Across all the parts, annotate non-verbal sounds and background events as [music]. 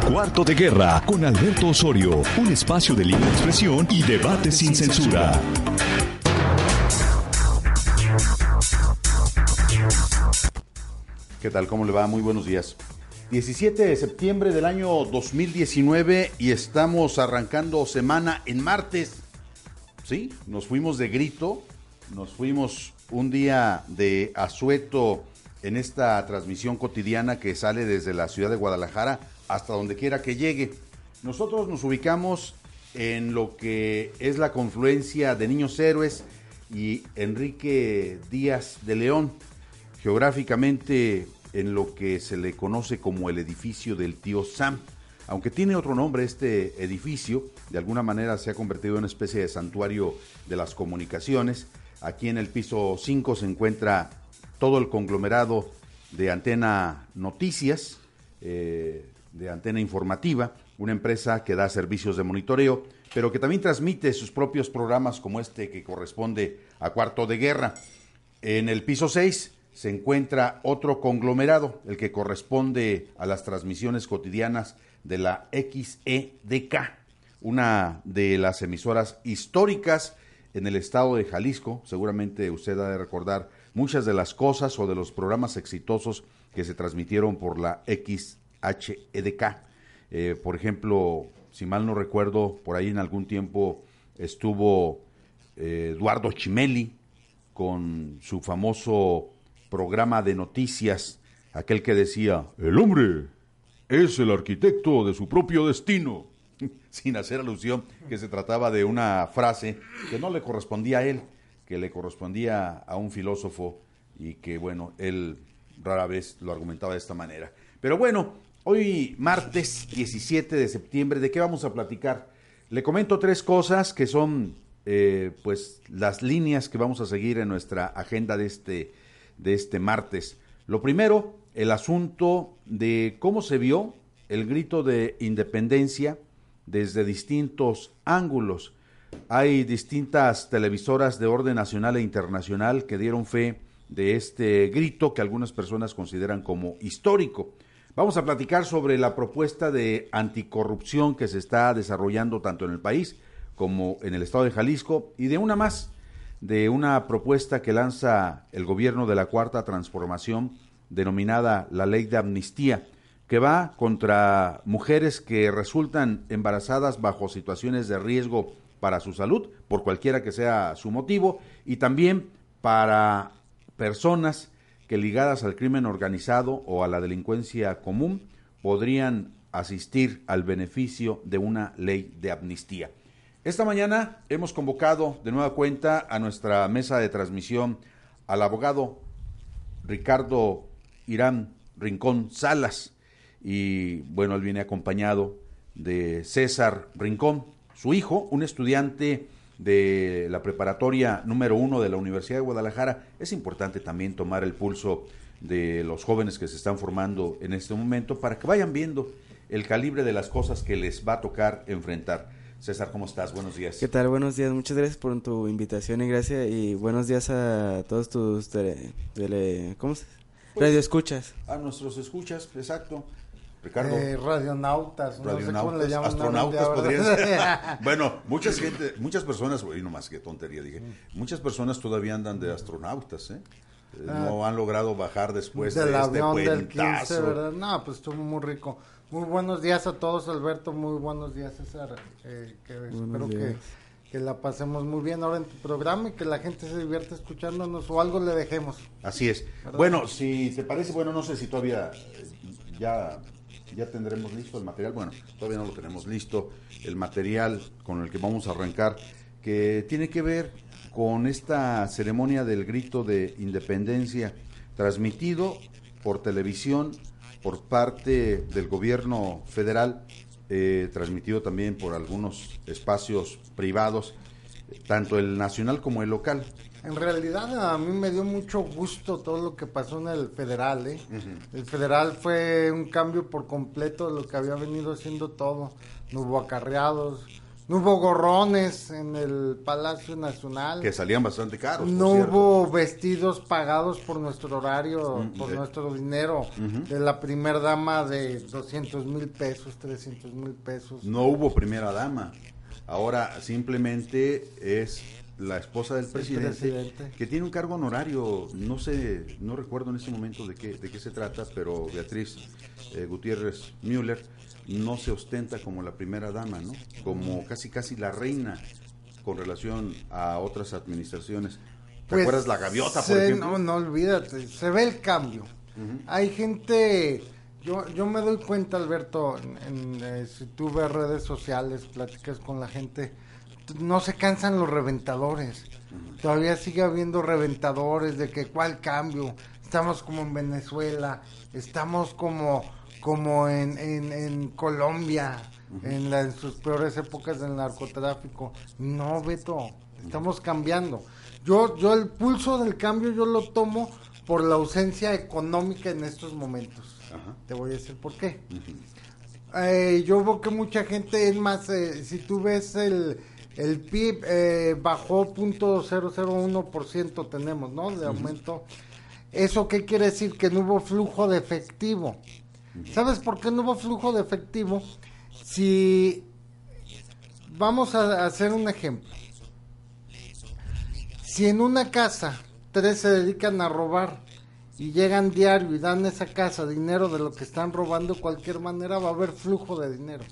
Cuarto de Guerra con Alberto Osorio, un espacio de libre expresión y debate sin censura. ¿Qué tal? ¿Cómo le va? Muy buenos días. 17 de septiembre del año 2019 y estamos arrancando semana en martes. Sí, nos fuimos de grito, nos fuimos un día de asueto en esta transmisión cotidiana que sale desde la ciudad de Guadalajara hasta donde quiera que llegue. Nosotros nos ubicamos en lo que es la confluencia de Niños Héroes y Enrique Díaz de León, geográficamente en lo que se le conoce como el edificio del tío Sam. Aunque tiene otro nombre este edificio, de alguna manera se ha convertido en una especie de santuario de las comunicaciones. Aquí en el piso 5 se encuentra todo el conglomerado de Antena Noticias, eh, de Antena Informativa, una empresa que da servicios de monitoreo, pero que también transmite sus propios programas como este que corresponde a Cuarto de Guerra. En el piso 6 se encuentra otro conglomerado, el que corresponde a las transmisiones cotidianas de la XEDK, una de las emisoras históricas en el estado de Jalisco. Seguramente usted ha de recordar muchas de las cosas o de los programas exitosos que se transmitieron por la XHEDK. Eh, por ejemplo, si mal no recuerdo, por ahí en algún tiempo estuvo eh, Eduardo Chimeli con su famoso programa de noticias, aquel que decía, el hombre es el arquitecto de su propio destino, [laughs] sin hacer alusión que se trataba de una frase que no le correspondía a él, que le correspondía a un filósofo y que, bueno, él rara vez lo argumentaba de esta manera. Pero bueno, hoy martes 17 de septiembre, ¿de qué vamos a platicar? Le comento tres cosas que son, eh, pues, las líneas que vamos a seguir en nuestra agenda de este, de este martes. Lo primero, el asunto de cómo se vio el grito de independencia desde distintos ángulos. Hay distintas televisoras de orden nacional e internacional que dieron fe de este grito que algunas personas consideran como histórico. Vamos a platicar sobre la propuesta de anticorrupción que se está desarrollando tanto en el país como en el estado de Jalisco y de una más, de una propuesta que lanza el gobierno de la Cuarta Transformación denominada la Ley de Amnistía, que va contra mujeres que resultan embarazadas bajo situaciones de riesgo para su salud, por cualquiera que sea su motivo, y también para personas ligadas al crimen organizado o a la delincuencia común podrían asistir al beneficio de una ley de amnistía. Esta mañana hemos convocado de nueva cuenta a nuestra mesa de transmisión al abogado Ricardo Irán Rincón Salas. Y bueno, él viene acompañado de César Rincón, su hijo, un estudiante de la preparatoria número uno de la Universidad de Guadalajara. Es importante también tomar el pulso de los jóvenes que se están formando en este momento para que vayan viendo el calibre de las cosas que les va a tocar enfrentar. César, ¿cómo estás? Buenos días. ¿Qué tal? Buenos días. Muchas gracias por tu invitación y gracias y buenos días a todos tus tele, ¿cómo se? Pues, Radio escuchas. A nuestros escuchas, exacto. Ricardo. Eh, radionautas, no sé cómo le llaman. Astronautas podrían ser. [laughs] bueno, muchas gente, muchas personas, y no más que tontería dije, muchas personas todavía andan de astronautas, ¿eh? eh ah. no han logrado bajar después del de este avión del 15, ¿verdad? No, pues estuvo muy rico. Muy buenos días a todos, Alberto. Muy buenos días, César. Eh, espero que que la pasemos muy bien ahora en tu programa y que la gente se divierta escuchándonos o algo le dejemos. Así es. Bueno, si te parece, bueno, no sé si todavía eh, ya, tendremos listo el material. Bueno, todavía no lo tenemos listo. El material con el que vamos a arrancar, que tiene que ver con esta ceremonia del grito de independencia transmitido por televisión por parte del gobierno federal eh, transmitido también por algunos espacios privados, tanto el nacional como el local. En realidad a mí me dio mucho gusto todo lo que pasó en el federal. ¿eh? El federal fue un cambio por completo de lo que había venido haciendo todo. No hubo acarreados, no hubo gorrones en el Palacio Nacional. Que salían bastante caros. No hubo vestidos pagados por nuestro horario, mm, por nuestro dinero. De la primera dama de 200 mil pesos, 300 mil pesos. No hubo primera dama. Ahora simplemente es la esposa del presidente, que tiene un cargo honorario, no sé, no recuerdo en este momento de qué, de qué se trata, pero Beatriz eh, Gutiérrez Müller no se ostenta como la primera dama, ¿no? Como casi casi la reina con relación a otras administraciones. ¿Te pues, acuerdas la gaviota, por ejemplo? No, no olvídate, se ve el cambio. Hay gente, yo, yo me doy cuenta, Alberto, en, eh, si tú ves redes sociales, platicas con la gente, no se cansan los reventadores. Todavía sigue habiendo reventadores de que cuál cambio. Estamos como en Venezuela, estamos como como en, en, Colombia, en, en sus peores épocas del narcotráfico. No, Beto, estamos cambiando. Yo, yo el pulso del cambio yo lo tomo por la ausencia económica en estos momentos. Te voy a decir por qué. Eh, yo veo que mucha gente, es más, eh, si tú ves el, el PIB eh, bajó .001% tenemos, ¿no? De aumento. ¿Eso qué quiere decir? Que no hubo flujo de efectivo. ¿Sabes por qué no hubo flujo de efectivo? Si vamos a hacer un ejemplo. Si en una casa tres se dedican a robar y llegan diario y dan esa casa dinero de lo que están robando, de cualquier manera va a haber flujo de dinero.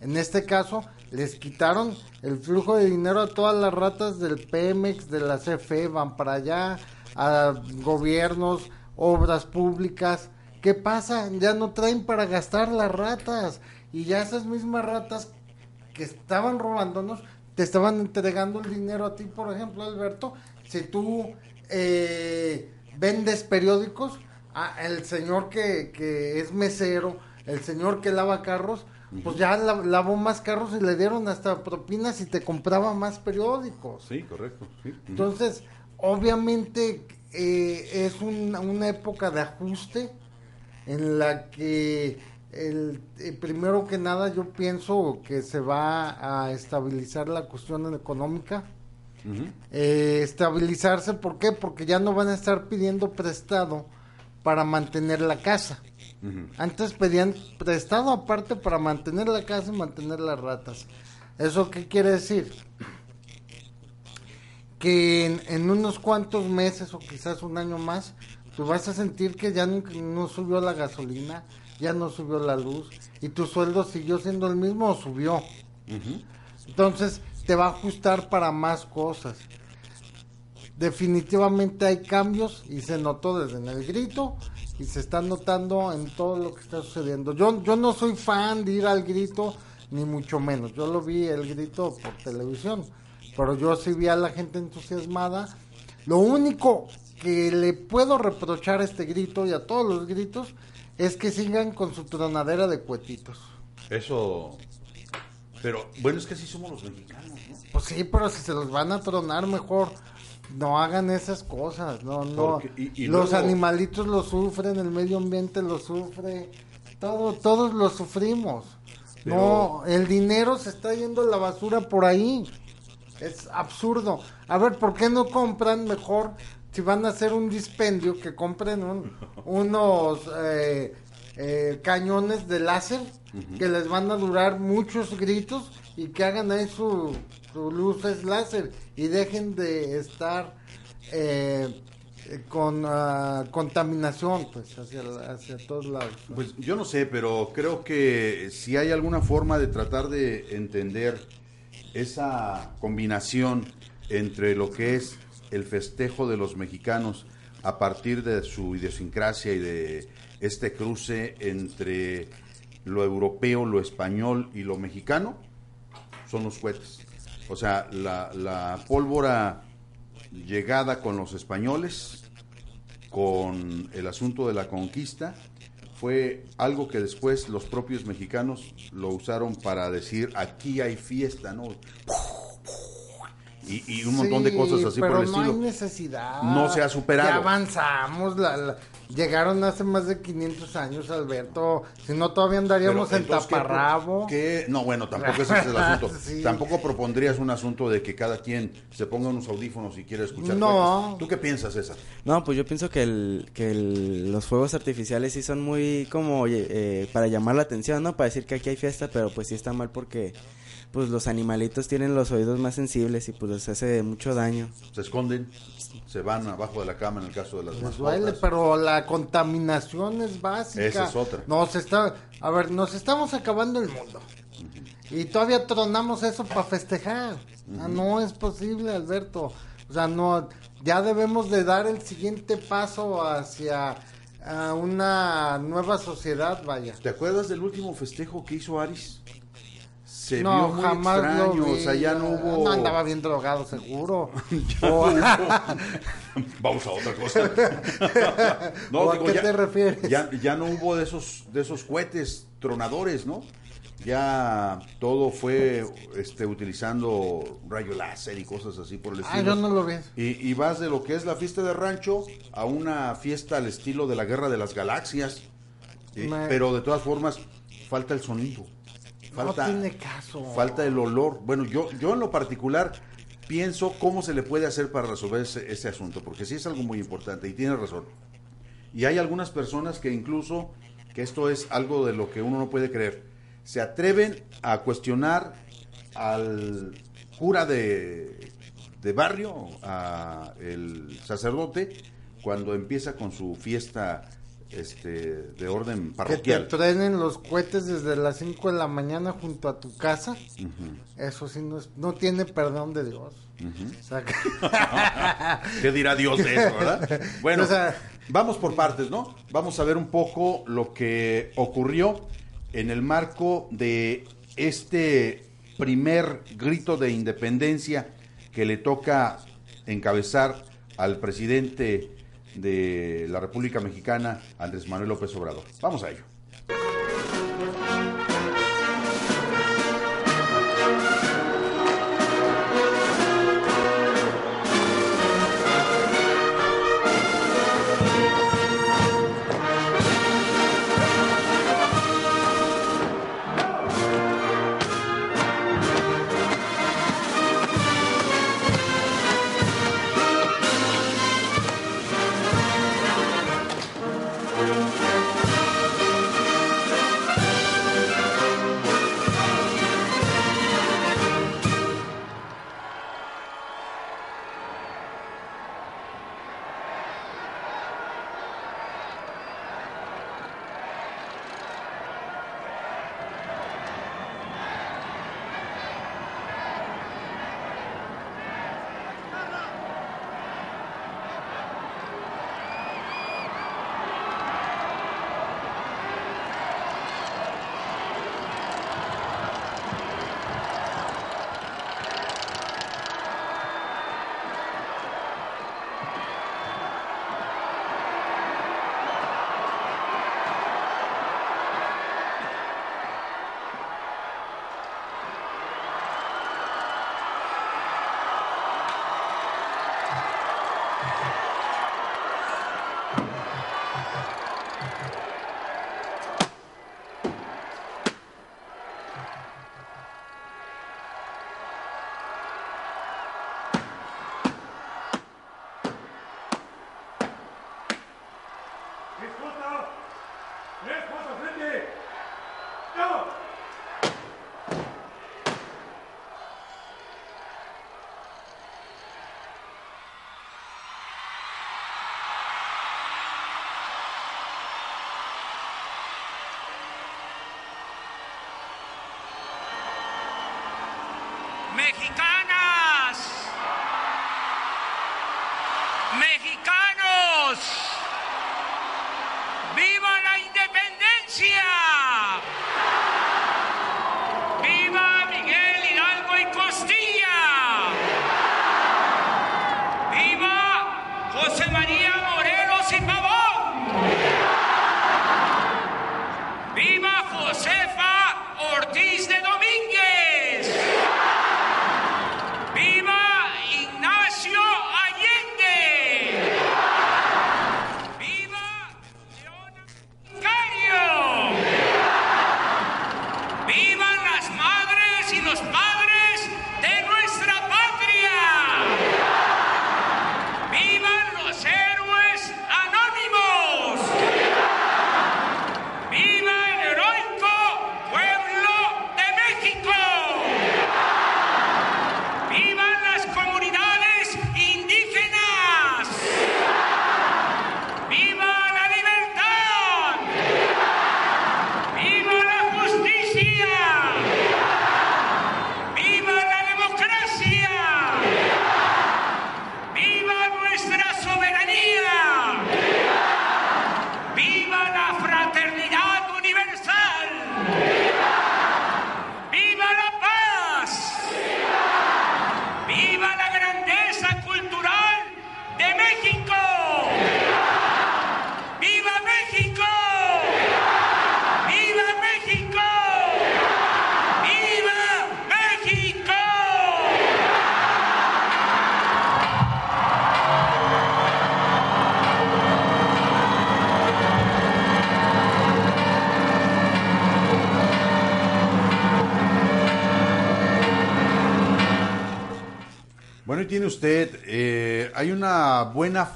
En este caso, les quitaron el flujo de dinero a todas las ratas del Pemex, de la CFE, van para allá, a gobiernos, obras públicas, ¿Qué pasa? Ya no traen para gastar las ratas. Y ya esas mismas ratas que estaban robándonos, te estaban entregando el dinero a ti, por ejemplo, Alberto. Si tú eh, vendes periódicos, el señor que, que es mesero, el señor que lava carros, pues ya lavó más carros y le dieron hasta propinas y te compraba más periódicos. Sí, correcto. Entonces, obviamente eh, es una época de ajuste en la que el, eh, primero que nada yo pienso que se va a estabilizar la cuestión económica. Eh, estabilizarse, ¿por qué? Porque ya no van a estar pidiendo prestado para mantener la casa. Antes pedían prestado aparte para mantener la casa y mantener las ratas. ¿Eso qué quiere decir? Que en, en unos cuantos meses o quizás un año más tú vas a sentir que ya no, subió la gasolina, ya no subió la luz y tu sueldo siguió siendo el mismo o subió. Entonces te va a ajustar para más cosas. Definitivamente hay cambios y se notó desde en el grito y se está notando en todo lo que está sucediendo. Yo, yo no soy fan de ir al grito, ni mucho menos. Yo lo vi el grito por televisión, pero yo sí vi a la gente entusiasmada. Lo único que le puedo reprochar a este grito y a todos los gritos es que sigan con su tronadera de cuetitos. Eso. Pero bueno, es que así somos los mexicanos, ¿no? Pues sí, pero si se los van a tronar mejor, no hagan esas cosas, no, no. los animalitos lo sufren, el medio ambiente lo sufre, todo, todos lo sufrimos. No, el dinero se está yendo a la basura por ahí. Es absurdo. A ver, ¿por qué no compran mejor si van a hacer un dispendio, que compren [laughs] unos eh, eh, cañones de láser que les van a durar muchos gritos y que hagan ahí su, luces láser y dejen de estar eh, con ah, contaminación pues hacia, hacia todos lados. Pues yo no sé, pero creo que si hay alguna forma de tratar de entender esa combinación entre lo que es el festejo de los mexicanos a partir de su idiosincrasia y de este cruce entre lo europeo, lo español y lo mexicano, son los cohetes. O sea, la, pólvora llegada con los españoles, con el asunto de la conquista, fue algo que después los propios mexicanos lo usaron para decir aquí hay fiesta, ¿no? y, un montón de cosas así por el estilo. No hay necesidad. No se ha superado. Ya avanzamos. La, llegaron hace más de 500 años, Alberto. Si no, todavía andaríamos en taparrabo. No, bueno, tampoco ese es el asunto. [laughs] Tampoco propondrías un asunto de que cada quien se ponga unos audífonos y quiera escuchar. No. ¿Tú qué piensas, César? No, pues yo pienso que, el, que los fuegos artificiales sí son muy como eh, para llamar la atención, ¿no? Para decir que aquí hay fiesta, pero pues sí está mal porque pues los animalitos tienen los oídos más sensibles y pues les hace mucho daño. Se esconden, se van abajo de la cama en el caso de las les duele, pero la contaminación es básica. Esa es otra. Nos está, a ver, nos estamos acabando el mundo. Y todavía tronamos eso para festejar. Ah, no es posible, Alberto. O sea, no, ya debemos de dar el siguiente paso hacia una nueva sociedad, vaya. ¿Te acuerdas del último festejo que hizo Aris? Se no, vio muy jamás extraño, o sea, ya no hubo... No andaba bien drogado, seguro. [laughs] [laughs] Vamos a otra cosa. [laughs] no, ¿A qué te refieres? Ya, ya no hubo de esos, de esos cohetes tronadores, ¿no? Ya todo fue este, utilizando rayo láser y cosas así por el estilo. Ah, yo no lo vi. Y, y vas de lo que es la fiesta de rancho a una fiesta al estilo de la Guerra de las Galaxias. Pero de todas formas, falta el sonido. Falta, no tiene caso. Falta el olor. Bueno, yo, yo en lo particular pienso cómo se le puede hacer para resolver ese, asunto, porque sí es algo muy importante y tiene razón. Y hay algunas personas que incluso, que esto es algo de lo que uno no puede creer, se atreven a cuestionar al cura de, de barrio, a el sacerdote, cuando empieza con su fiesta este, de orden parroquial. Que te trenen los cohetes desde las 5 de la mañana junto a tu casa. Eso sí no, no tiene perdón de Dios. [laughs] ¿Qué dirá Dios de eso, verdad? [laughs] Bueno, vamos por partes, ¿no? Vamos a ver un poco lo que ocurrió en el marco de este primer grito de independencia que le toca encabezar al presidente de la República Mexicana, Andrés Manuel López Obrador. Vamos a ello. eficaz.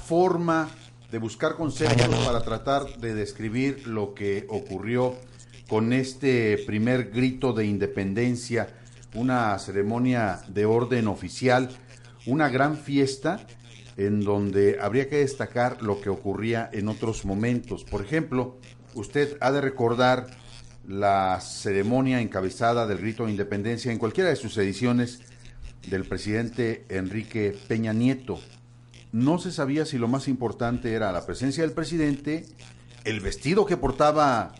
Forma de buscar conceptos para tratar de describir lo que ocurrió con este primer grito de independencia, una ceremonia de orden oficial, una gran fiesta en donde habría que destacar lo que ocurría en otros momentos. Por ejemplo, usted ha de recordar la ceremonia encabezada del grito de independencia en cualquiera de sus ediciones del presidente Enrique Peña Nieto. No se sabía si lo más importante era la presencia del presidente, el vestido que portaba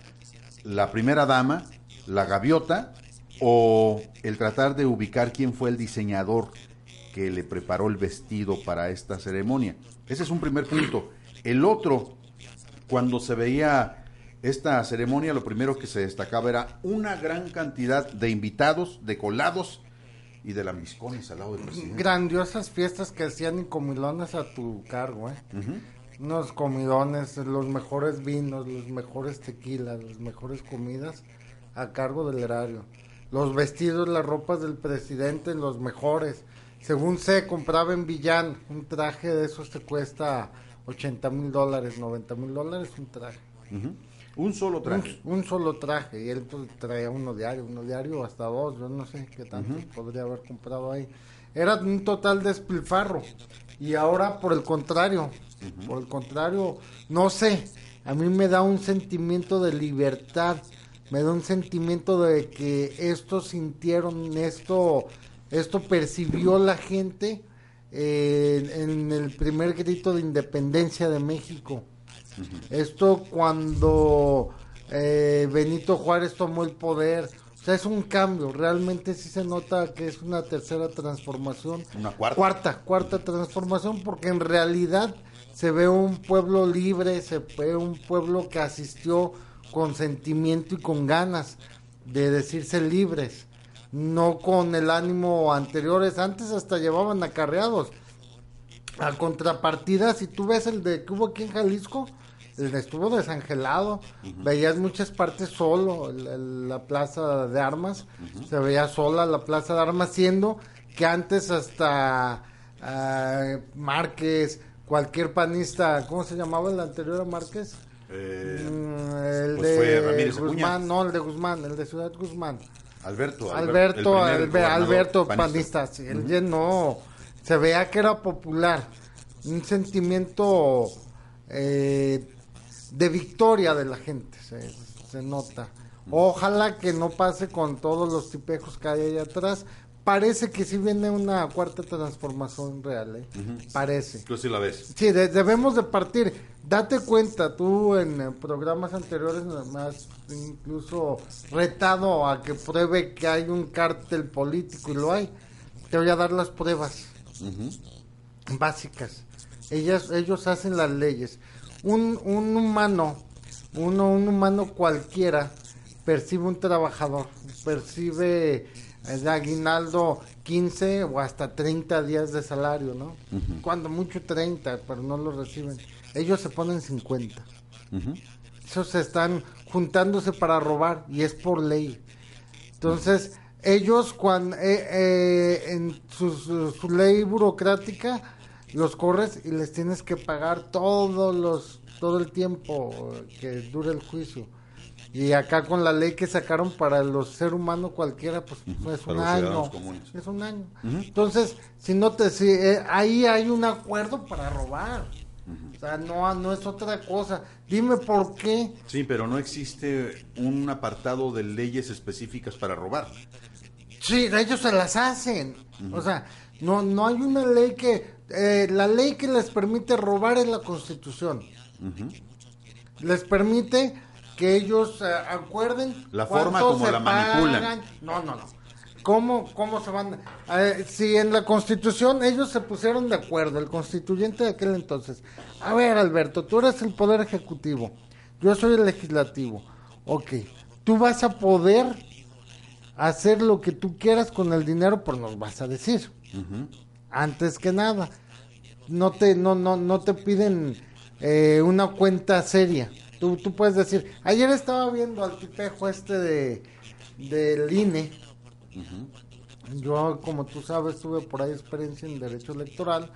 la primera dama, la gaviota, o el tratar de ubicar quién fue el diseñador que le preparó el vestido para esta ceremonia. Ese es un primer punto. El otro, cuando se veía esta ceremonia, lo primero que se destacaba era una gran cantidad de invitados, de colados y de lambiscones al lado del presidente. Grandiosas fiestas que hacían y comilones a tu cargo, ¿eh? Unos comidones, los mejores vinos, los mejores tequilas, las mejores comidas a cargo del erario. Los vestidos, las ropas del presidente, los mejores. Según se compraba en Villán, un traje de esos te cuesta 80 mil dólares, 90 mil dólares un traje. Un solo traje. Un, solo traje, y él pues, traía uno diario, uno diario hasta dos, yo no sé qué tanto podría haber comprado ahí. Era un total despilfarro. Y ahora, por el contrario, por el contrario, no sé, a mí me da un sentimiento de libertad, me da un sentimiento de que esto sintieron, esto, esto percibió la gente eh, en el primer grito de independencia de México. Esto cuando eh, Benito Juárez tomó el poder, o sea, es un cambio, realmente sí se nota que es una tercera transformación. Una cuarta. Cuarta, cuarta transformación, porque en realidad se ve un pueblo libre, se ve un pueblo que asistió con sentimiento y con ganas de decirse libres, no con el ánimo anteriores, antes hasta llevaban acarreados. A contrapartida, si tú ves el de que hubo aquí en Jalisco, estuvo desangelado, veías muchas partes solo, la plaza de armas, se veía sola la plaza de armas, siendo que antes hasta uh, Márquez, cualquier panista, ¿cómo se llamaba el anterior a Márquez? Eh, mm, el pues de fue Ramírez Guzmán, Acuña. no, el de Guzmán, el de Ciudad Guzmán. Alberto. Alberto, el primer Albe- gobernador Alberto panista. panista, sí, él llenó, se veía que era popular, un sentimiento eh, de victoria de la gente, se, se nota. Ojalá que no pase con todos los tipejos que hay ahí atrás. Parece que sí viene una cuarta transformación real, ¿eh? Parece. Tú sí la ves. Sí, de- debemos de partir. Date cuenta, tú en programas anteriores me has incluso retado a que pruebe que hay un cártel político y lo hay. Te voy a dar las pruebas básicas. Ellas, ellos hacen las leyes. Un, un humano, uno, un humano cualquiera, percibe un trabajador, percibe el aguinaldo 15 o hasta 30 días de salario, ¿no? Cuando mucho 30, pero no lo reciben. Ellos se ponen 50. Esos están juntándose para robar y es por ley. Entonces, ellos cuando en su, su- su ley burocrática los corres y les tienes que pagar todos los todo el tiempo que dure el juicio. Y acá con la ley que sacaron para los ser humano cualquiera, pues es un año. Es un año. Entonces, si no te si, eh, ahí hay un acuerdo para robar. O sea, no, no es otra cosa. Dime por qué. Sí, pero no existe un apartado de leyes específicas para robar. Sí, ellos se las hacen. O sea, no, no hay una ley que... eh, la ley que les permite robar es la constitución. Les permite que ellos eh, acuerden... La forma como la manipulan. pagan. No, no, no. ¿Cómo, cómo se van? Eh, si en la constitución ellos se pusieron de acuerdo, el constituyente de aquel entonces. A ver, Alberto, tú eres el poder ejecutivo, yo soy el legislativo. Ok, tú vas a poder hacer lo que tú quieras con el dinero, pero nos vas a decir. Antes que nada, no te, no, no, no te piden eh, una cuenta seria. Tú, tú puedes decir, ayer estaba viendo al tipejo este de del INE Yo, como tú sabes, tuve por ahí experiencia en derecho electoral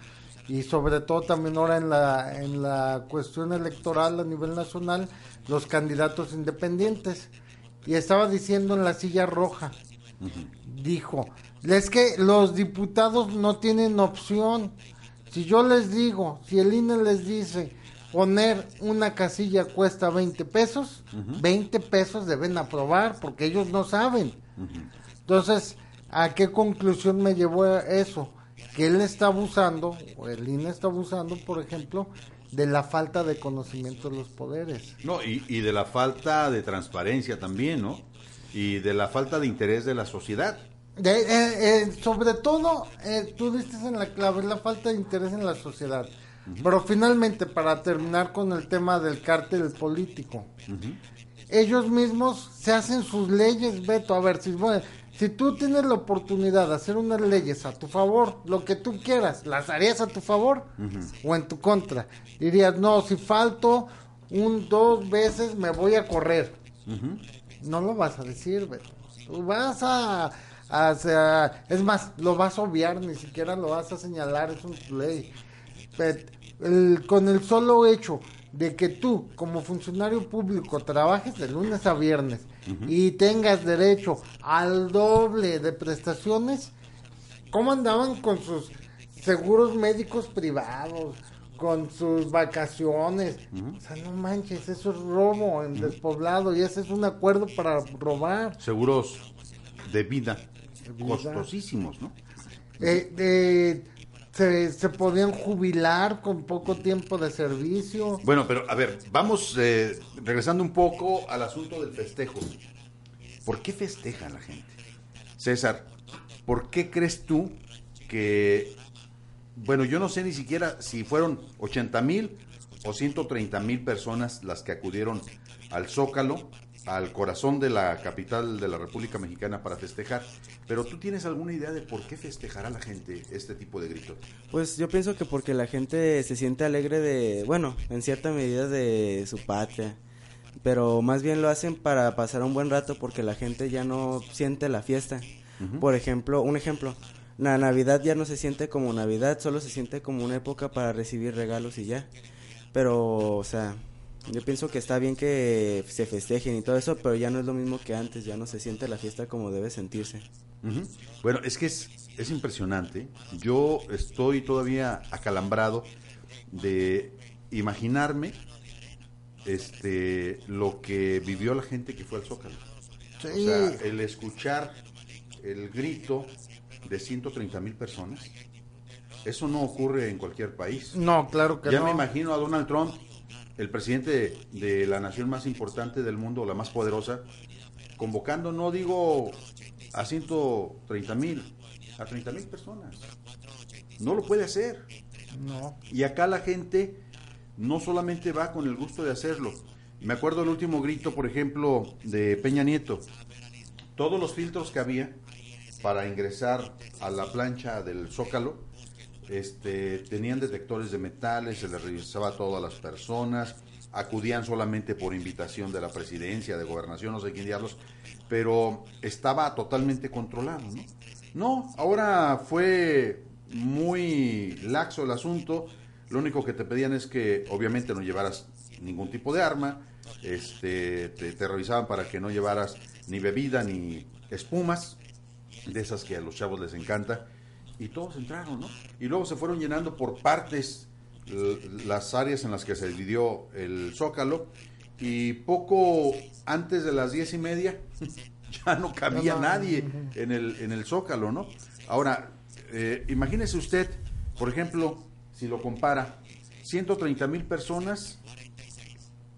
y sobre todo también ahora en la, en la cuestión electoral a nivel nacional, los candidatos independientes. Y estaba diciendo en la silla roja, dijo, es que los diputados no tienen opción. Si yo les digo, si el INE les dice poner una casilla cuesta 20 pesos, 20 pesos deben aprobar porque ellos no saben. Entonces, ¿a qué conclusión me llevó eso? Que él está abusando, o el INE está abusando, por ejemplo, de la falta de conocimiento de los poderes. No, y, y de la falta de transparencia también, ¿no? Y de la falta de interés de la sociedad. De, eh, eh, sobre todo, eh, tú diste en la clave, la falta de interés en la sociedad. Pero finalmente, para terminar con el tema del cártel político, ellos mismos se hacen sus leyes, Beto. A ver, si, bueno, si tú tienes la oportunidad de hacer unas leyes a tu favor, lo que tú quieras, ¿las harías a tu favor o en tu contra? Dirías, no, si falto un, dos veces me voy a correr. No lo vas a decir, Beto. Tú vas a, a, Es más, lo vas a obviar, ni siquiera lo vas a señalar, es un ley. El, con el solo hecho de que tú, como funcionario público, trabajes de lunes a viernes y tengas derecho al doble de prestaciones, ¿cómo andaban con sus seguros médicos privados? con sus vacaciones. O sea, no manches, eso es robo en despoblado y ese es un acuerdo para robar. Seguros de vida, costosísimos, ¿no? Eh, se, se, podían jubilar con poco tiempo de servicio. Bueno, pero a ver, vamos eh, regresando un poco al asunto del festejo. ¿Por qué festeja la gente? César, ¿por qué crees tú que bueno, yo no sé ni siquiera si fueron 80 mil o 130 mil personas las que acudieron al Zócalo, al corazón de la capital de la República Mexicana para festejar. Pero tú tienes alguna idea de por qué festejará la gente este tipo de gritos? Pues yo pienso que porque la gente se siente alegre de, bueno, en cierta medida de su patria. Pero más bien lo hacen para pasar un buen rato porque la gente ya no siente la fiesta. Por ejemplo, un ejemplo, la Navidad ya no se siente como Navidad, solo se siente como una época para recibir regalos y ya. Pero, o sea, yo pienso que está bien que se festejen y todo eso, pero ya no es lo mismo que antes, ya no se siente la fiesta como debe sentirse. Bueno, es que es, es impresionante. Yo estoy todavía acalambrado de imaginarme este lo que vivió la gente que fue al Zócalo. O sea, el escuchar el grito de 130 mil personas. Eso no ocurre en cualquier país. No, claro que no. Ya me imagino a Donald Trump, el presidente de, la nación más importante del mundo, la más poderosa, convocando, no digo a 130 mil, a 30 mil personas. No lo puede hacer. No. Y acá la gente no solamente va con el gusto de hacerlo. Me acuerdo el último grito, por ejemplo, de Peña Nieto. Todos los filtros que había para ingresar a la plancha del Zócalo, este, tenían detectores de metales, se les revisaba a todas las personas, acudían solamente por invitación de la presidencia, de gobernación, no sé quién diablos, pero estaba totalmente controlado, ¿no? No, ahora fue muy laxo el asunto, lo único que te pedían es que obviamente no llevaras ningún tipo de arma, este, te, te revisaban para que no llevaras ni bebida ni espumas, de esas que a los chavos les encanta, y todos entraron, ¿no? Y luego se fueron llenando por partes las áreas en las que se dividió el Zócalo, y poco antes de las diez y media [laughs] ya no cabía nadie en el, en el Zócalo, ¿no? Ahora, eh, imagínese usted, por ejemplo, si lo compara, 130 mil personas,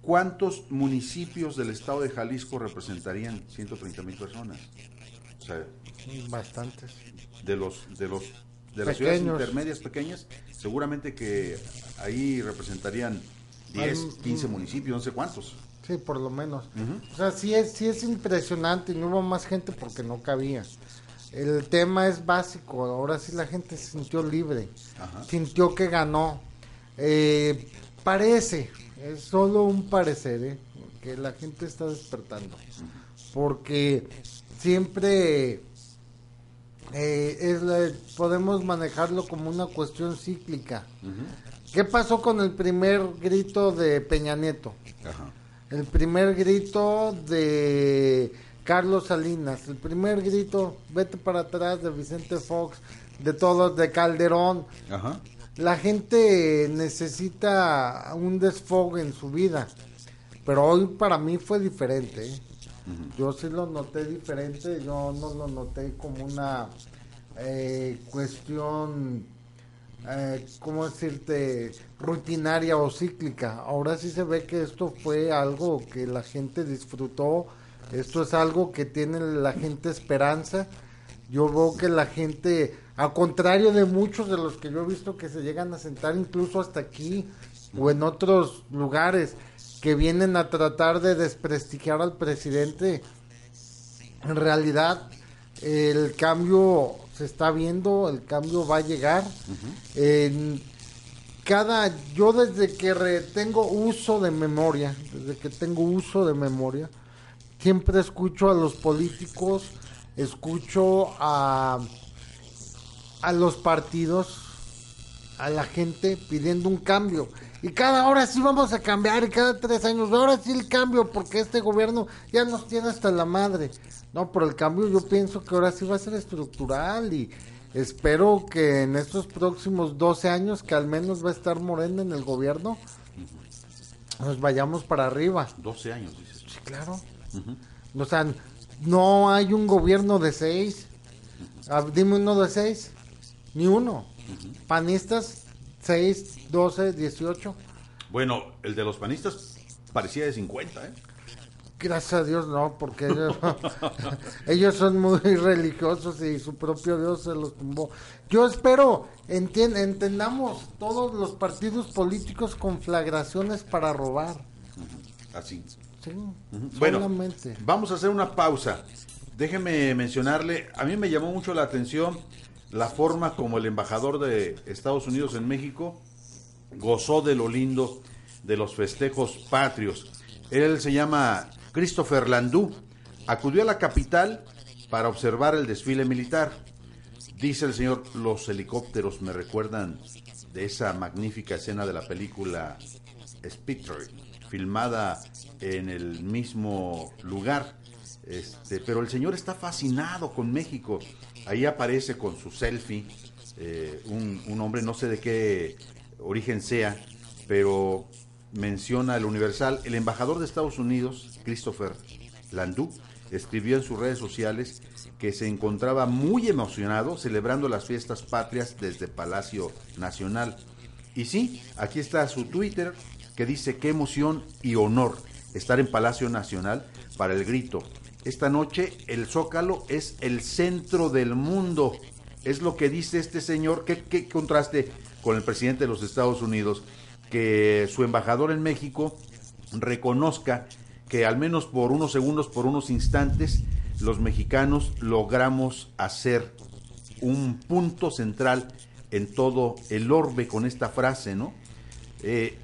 ¿cuántos municipios del estado de Jalisco representarían 130 mil personas? O sea, Bastantes. De los, de los, de las ciudades intermedias pequeñas, seguramente que ahí representarían 10, 15 municipios, no sé cuántos. Sí, por lo menos. O sea, sí es, sí es impresionante y no hubo más gente porque no cabía. El tema es básico, ahora sí la gente se sintió libre, sintió que ganó. Eh, parece, es solo un parecer, ¿eh? que la gente está despertando. Porque siempre eh, es podemos manejarlo como una cuestión cíclica. ¿Qué pasó con el primer grito de Peña Nieto? El primer grito de Carlos Salinas, el primer grito, vete para atrás de Vicente Fox, de todos, de Calderón. La gente necesita un desfogue en su vida, pero hoy para mí fue diferente. ¿eh? Yo sí lo noté diferente, yo no lo noté como una eh, cuestión eh, ¿cómo decirte? rutinaria o cíclica. Ahora sí se ve que esto fue algo que la gente disfrutó, esto es algo que tiene la gente esperanza. Yo veo que la gente, a contrario de muchos de los que yo he visto que se llegan a sentar incluso hasta aquí o en otros lugares, que vienen a tratar de desprestigiar al presidente, en realidad el cambio se está viendo, el cambio va a llegar. cada, yo desde que tengo uso de memoria, desde que tengo uso de memoria, siempre escucho a los políticos, escucho a, a los partidos, a la gente pidiendo un cambio. Y cada hora sí vamos a cambiar, y cada tres años, ahora sí el cambio, porque este gobierno ya nos tiene hasta la madre. No, por el cambio yo pienso que ahora sí va a ser estructural y espero que en estos próximos 12 años que al menos va a estar Morena en el gobierno, nos vayamos para arriba. 12 años, dices. Sí, claro. O sea, no hay un gobierno de 6. Ah, dime uno de 6. Ni uno. Panistas, 6, 12, 18. Bueno, el de los panistas parecía de 50, ¿eh? Gracias a Dios no, porque [laughs] ellos, son muy religiosos y su propio Dios se los tumbó. Yo espero entendamos todos los partidos políticos con flagraciones para robar. Así. Sí, bueno, vamos a hacer una pausa. Déjeme mencionarle, a mí me llamó mucho la atención la forma como el embajador de Estados Unidos en México gozó de lo lindo de los festejos patrios. Él se llama Christopher Landú acudió a la capital para observar el desfile militar. Dice el señor, los helicópteros me recuerdan de esa magnífica escena de la película Spectre, filmada en el mismo lugar. Este, pero el señor está fascinado con México. Ahí aparece con su selfie eh, un, un hombre, no sé de qué origen sea, pero menciona el Universal, el embajador de Estados Unidos, Christopher Landú, escribió en sus redes sociales que se encontraba muy emocionado celebrando las fiestas patrias desde Palacio Nacional. Y sí, aquí está su Twitter que dice qué emoción y honor estar en Palacio Nacional para el grito. Esta noche el Zócalo es el centro del mundo. Es lo que dice este señor. ¿Qué, qué contraste con el presidente de los Estados Unidos? que su embajador en México reconozca que al menos por unos segundos, por unos instantes, los mexicanos logramos hacer un punto central en todo el orbe con esta frase, ¿no? Eh,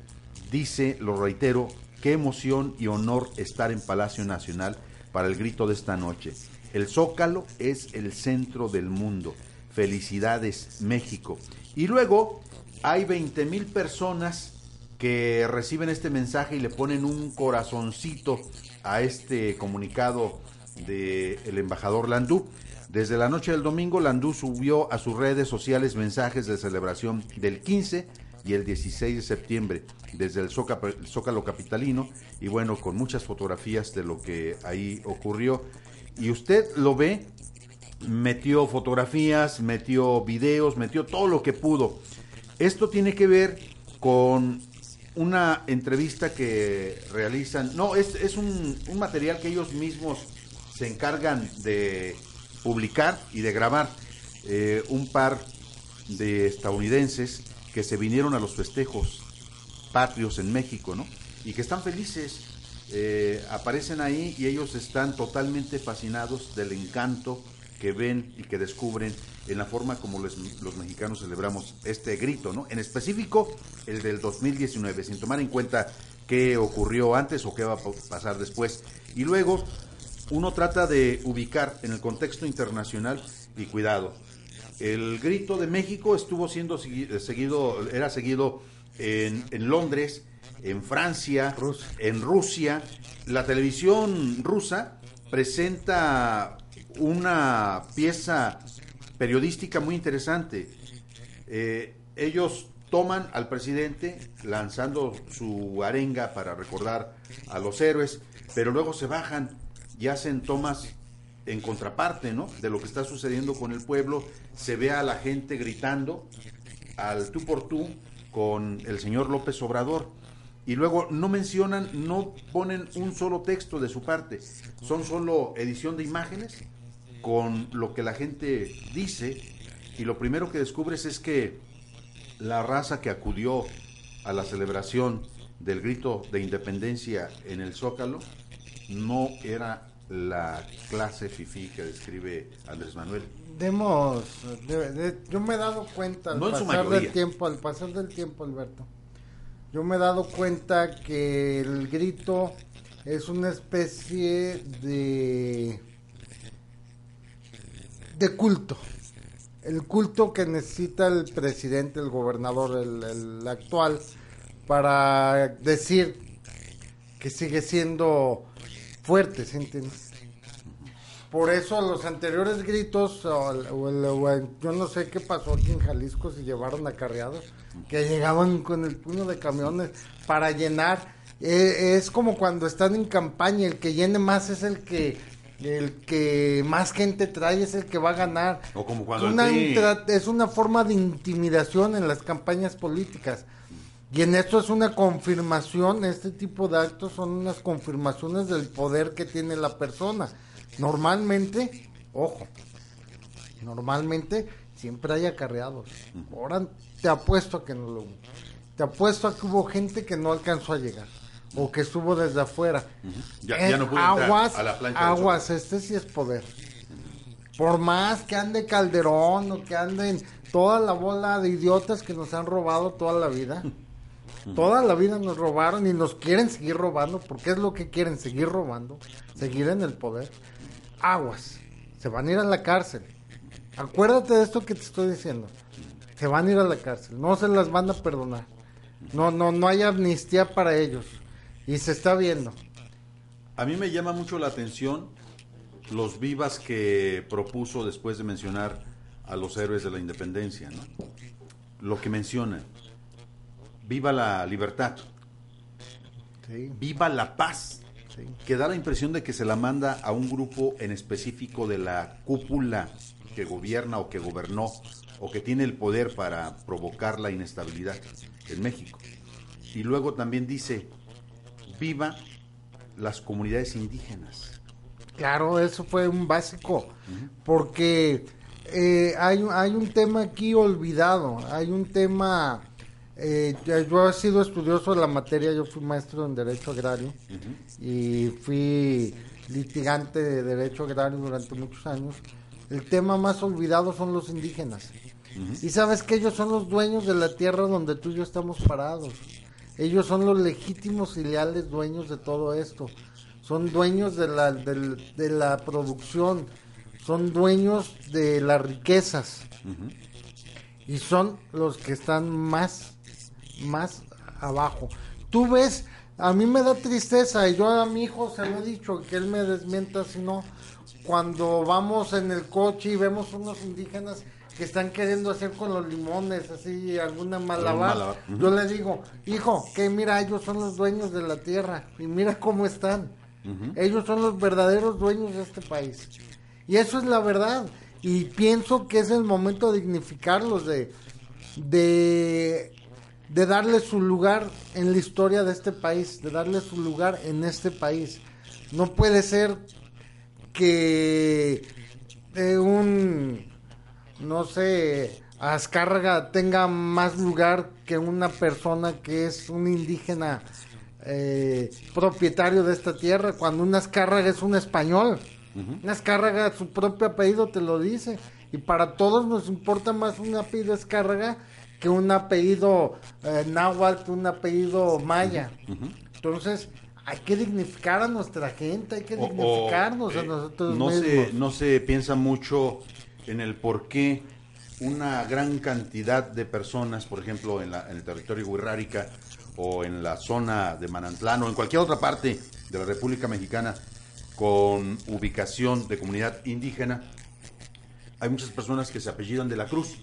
dice, lo reitero, qué emoción y honor estar en Palacio Nacional para el grito de esta noche. El Zócalo es el centro del mundo. Felicidades, México. Y luego hay 20 mil personas que reciben este mensaje y le ponen un corazoncito a este comunicado del embajador Landú. Desde la noche del domingo, Landú subió a sus redes sociales mensajes de celebración del 15 y el 16 de septiembre desde el Zócalo Capitalino y bueno, con muchas fotografías de lo que ahí ocurrió. Y usted lo ve, metió fotografías, metió videos, metió todo lo que pudo. Esto tiene que ver con una entrevista que realizan, no, es, es un, material que ellos mismos se encargan de publicar y de grabar. Eh, un par de estadounidenses que se vinieron a los festejos patrios en México, ¿no? Y que están felices, eh, aparecen ahí y ellos están totalmente fascinados del encanto que ven y que descubren en la forma como los, mexicanos celebramos este grito, ¿no? En específico, el del 2019, sin tomar en cuenta qué ocurrió antes o qué va a pasar después. Y luego, uno trata de ubicar en el contexto internacional y cuidado. El grito de México estuvo siendo seguido, era seguido en, en Londres, en Francia, en Rusia. La televisión rusa presenta una pieza periodística muy interesante. Eh, ellos toman al presidente lanzando su arenga para recordar a los héroes, pero luego se bajan y hacen tomas en contraparte, ¿no? De lo que está sucediendo con el pueblo, se ve a la gente gritando al tú por tú con el señor López Obrador. Y luego no mencionan, no ponen un solo texto de su parte, son solo edición de imágenes con lo que la gente dice y lo primero que descubres es que la raza que acudió a la celebración del grito de independencia en el Zócalo no era la clase fifí que describe Andrés Manuel. Demos, yo me he dado cuenta al pasar del tiempo, al pasar del tiempo, Alberto. Yo me he dado cuenta que el grito es una especie de de culto. El culto que necesita el presidente, el gobernador, el, actual, para decir que sigue siendo fuerte, entiendes? Por eso los anteriores gritos, yo no sé qué pasó aquí en Jalisco, si llevaron acarreados, que llegaban con el puño de camiones para llenar. Eh, es como cuando están en campaña, el que llene más es el que el que más gente trae es el que va a ganar. O como cuando una, es una forma de intimidación en las campañas políticas. Y en esto es una confirmación, este tipo de actos son unas confirmaciones del poder que tiene la persona. Normalmente, ojo, normalmente siempre hay acarreados. Ahora te apuesto a que no lo Te apuesto a que hubo gente que no alcanzó a llegar o que estuvo desde afuera. ya, no aguas, a la plancha aguas, este sí es poder. Por más que ande Calderón o que anden toda la bola de idiotas que nos han robado toda la vida. [laughs] Toda la vida nos robaron y nos quieren seguir robando, porque es lo que quieren, seguir robando, seguir en el poder. Aguas, se van a ir a la cárcel. Acuérdate de esto que te estoy diciendo. Se van a ir a la cárcel, no se las van a perdonar. No, no, no hay amnistía para ellos. Y se está viendo. A mí me llama mucho la atención los vivas que propuso después de mencionar a los héroes de la independencia, ¿no? Lo que menciona. Viva la libertad. Viva la paz. Que da la impresión de que se la manda a un grupo en específico de la cúpula que gobierna o que gobernó o que tiene el poder para provocar la inestabilidad en México. Y luego también dice, viva las comunidades indígenas. Claro, eso fue un básico, porque eh, hay, hay un tema aquí olvidado, hay un tema, eh, yo he sido estudioso de la materia, yo fui maestro en Derecho Agrario y fui litigante de Derecho Agrario durante muchos años. El tema más olvidado son los indígenas. Y sabes que ellos son los dueños de la tierra donde tú y yo estamos parados. Ellos son los legítimos y leales dueños de todo esto. Son dueños de la, de, la producción. Son dueños de las riquezas. Y son los que están más, más abajo. Tú ves, a mí me da tristeza y yo a mi hijo se lo he dicho, que él me desmienta si no. Cuando vamos en el coche y vemos unos indígenas que están queriendo hacer con los limones, así, alguna malabar. Yo le digo, hijo, que mira, ellos son los dueños de la tierra y mira cómo están. Ellos son los verdaderos dueños de este país. Y eso es la verdad. Y pienso que es el momento de dignificarlos, de, de, de darles su lugar en la historia de este país, de darles su lugar en este país. No puede ser que eh, un no sé, Azcárraga tenga más lugar que una persona que es un indígena eh, propietario de esta tierra, cuando un Azcárraga es un español. Un Azcárraga, su propio apellido te lo dice. Y para todos nos importa más un apellido Azcárraga que un apellido eh, náhuatl, un apellido maya. Entonces, hay que dignificar a nuestra gente, hay que dignificarnos a eh, nosotros no mismos. Se, no se piensa mucho en el por qué una gran cantidad de personas, por ejemplo, en, la, en el territorio Huirrárica o en la zona de Manantlán o en cualquier otra parte de la República Mexicana con ubicación de comunidad indígena, hay muchas personas que se apellidan de la Cruz.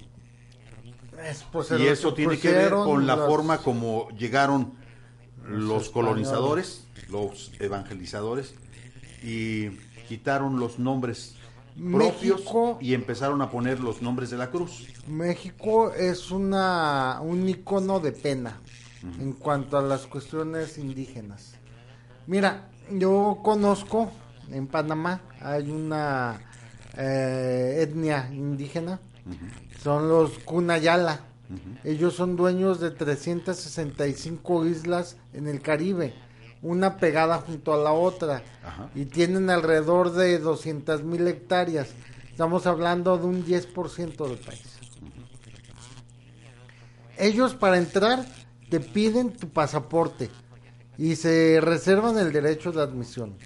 Pues, y eso tiene que ver con la forma como llegaron los, colonizadores, los evangelizadores, y quitaron los nombres propios y empezaron a poner los nombres de la cruz. México es una un icono de pena en cuanto a las cuestiones indígenas. Mira, yo conozco en Panamá hay una eh, etnia indígena, son los Kunayala. Ellos son dueños de 365 islas en el Caribe, una pegada junto a la otra, y tienen alrededor de 200 mil hectáreas. Estamos hablando de un 10% del país. Ellos para entrar te piden tu pasaporte y se reservan el derecho de admisión.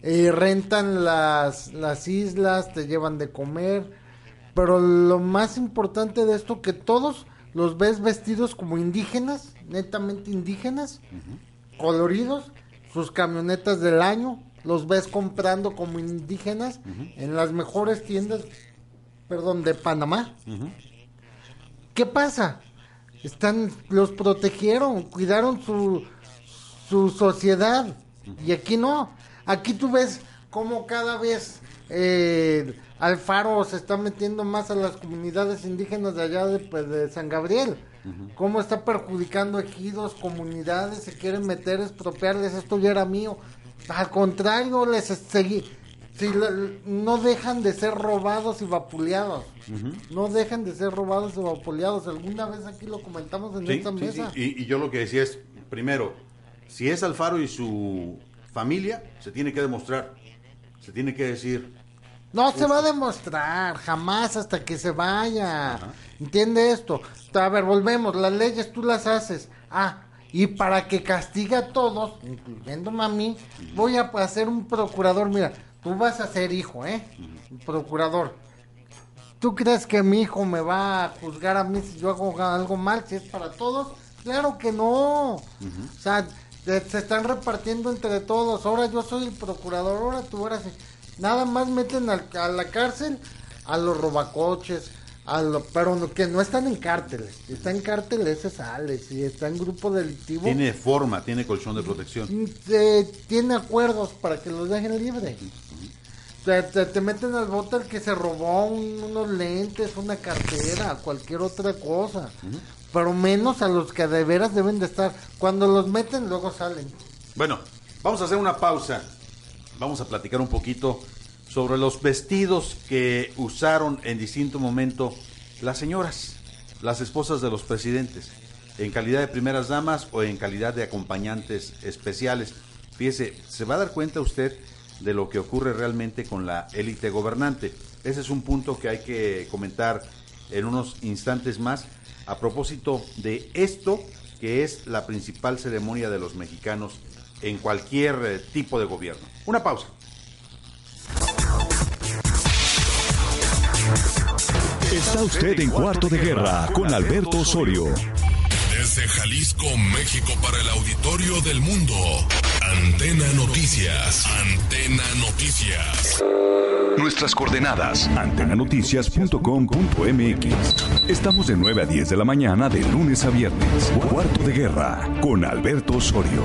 Eh, rentan las, las islas, te llevan de comer, pero lo más importante de esto que todos los ves vestidos como indígenas, netamente indígenas, coloridos, sus camionetas del año, los ves comprando como indígenas en las mejores tiendas, perdón, de Panamá. ¿Qué pasa? Están, los protegieron, cuidaron su, su sociedad y aquí no. Aquí tú ves cómo cada vez eh, Alfaro se está metiendo más a las comunidades indígenas de allá de, pues, San Gabriel. Cómo está perjudicando ejidos, comunidades, se quieren meter, expropiarles, esto ya era mío. Al contrario, les seguí. Si no dejan de ser robados y vapuleados. No dejan de ser robados y vapuleados. Alguna vez aquí lo comentamos en esta mesa. Y, y yo lo que decía es, primero, si es Alfaro y su familia, se tiene que demostrar, se tiene que decir. No se va a demostrar, jamás hasta que se vaya. ¿Entiende esto? A ver, volvemos, las leyes tú las haces. Ah, y para que castigue a todos, incluyéndome a mí, voy a hacer un procurador. Mira, tú vas a ser hijo, ¿eh? Procurador. ¿Tú crees que mi hijo me va a juzgar a mí si yo hago algo mal, si es para todos? Claro que no. O sea, se están repartiendo entre todos. Ahora yo soy el procurador, ahora tú eres. Nada más meten a la cárcel a los robacoches, a lo, pero que no están en cárteles. Está en cárteles, se sale. Si está en grupo delictivo. Tiene forma, tiene colchón de protección. tiene acuerdos para que los dejen libre. Te, te, meten al bote el que se robó unos lentes, una cartera, cualquier otra cosa pero menos a los que de veras deben de estar. Cuando los meten, luego salen. Bueno, vamos a hacer una pausa. Vamos a platicar un poquito sobre los vestidos que usaron en distinto momento las señoras, las esposas de los presidentes, en calidad de primeras damas o en calidad de acompañantes especiales. Fíjese, se va a dar cuenta usted de lo que ocurre realmente con la élite gobernante. Ese es un punto que hay que comentar en unos instantes más a propósito de esto que es la principal ceremonia de los mexicanos en cualquier eh, tipo de gobierno. Una pausa. Está usted en Cuarto de Guerra con Alberto Osorio. Desde Jalisco, México, para el auditorio del mundo. Antena Noticias. Antena Noticias. Nuestras coordenadas, antenanoticias.com.mx. Estamos de 9 a 10 de la mañana de lunes a viernes. Cuarto de guerra con Alberto Osorio.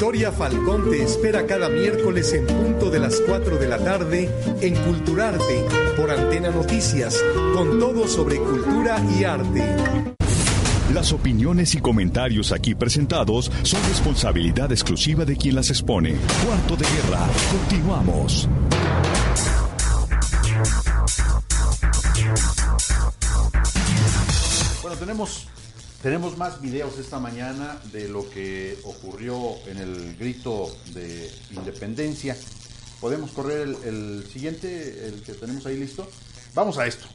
Victoria Falcón te espera cada miércoles en punto de las 4 de la tarde en Culturarte por Antena Noticias, con todo sobre cultura y arte. Las opiniones y comentarios aquí presentados son responsabilidad exclusiva de quien las expone. Cuarto de guerra, continuamos. Bueno, tenemos, tenemos más videos esta mañana de lo que ocurrió en el grito de independencia. ¿Podemos correr el, siguiente, el que tenemos ahí listo? Vamos a esto.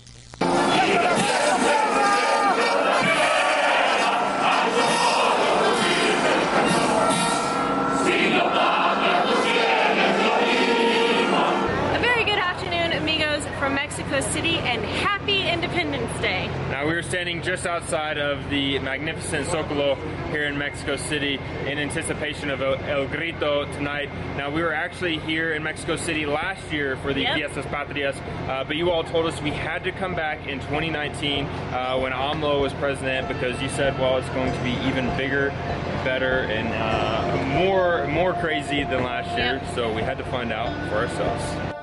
Mexico City, and happy Independence Day. Now, we are standing just outside of the magnificent Zocalo here in Mexico City in anticipation of El El Grito tonight. Now, we were actually here in Mexico City last year for the Yep. Fiestas Patrias, uh, but you all told us we had to come back in 2019 uh, when AMLO was president because you said, well, it's going to be even bigger, better, and uh, more more crazy than last year. Yep. So we had to find out for ourselves.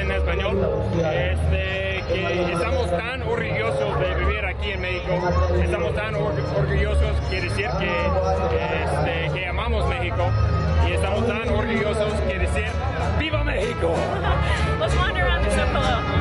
En español, este, que estamos tan orgullosos de vivir aquí en México, estamos tan or- orgullosos, quiere decir que, este, que amamos México. Y estamos tan orgullosos, quiere decir ¡Viva México! [laughs] Let's wander around the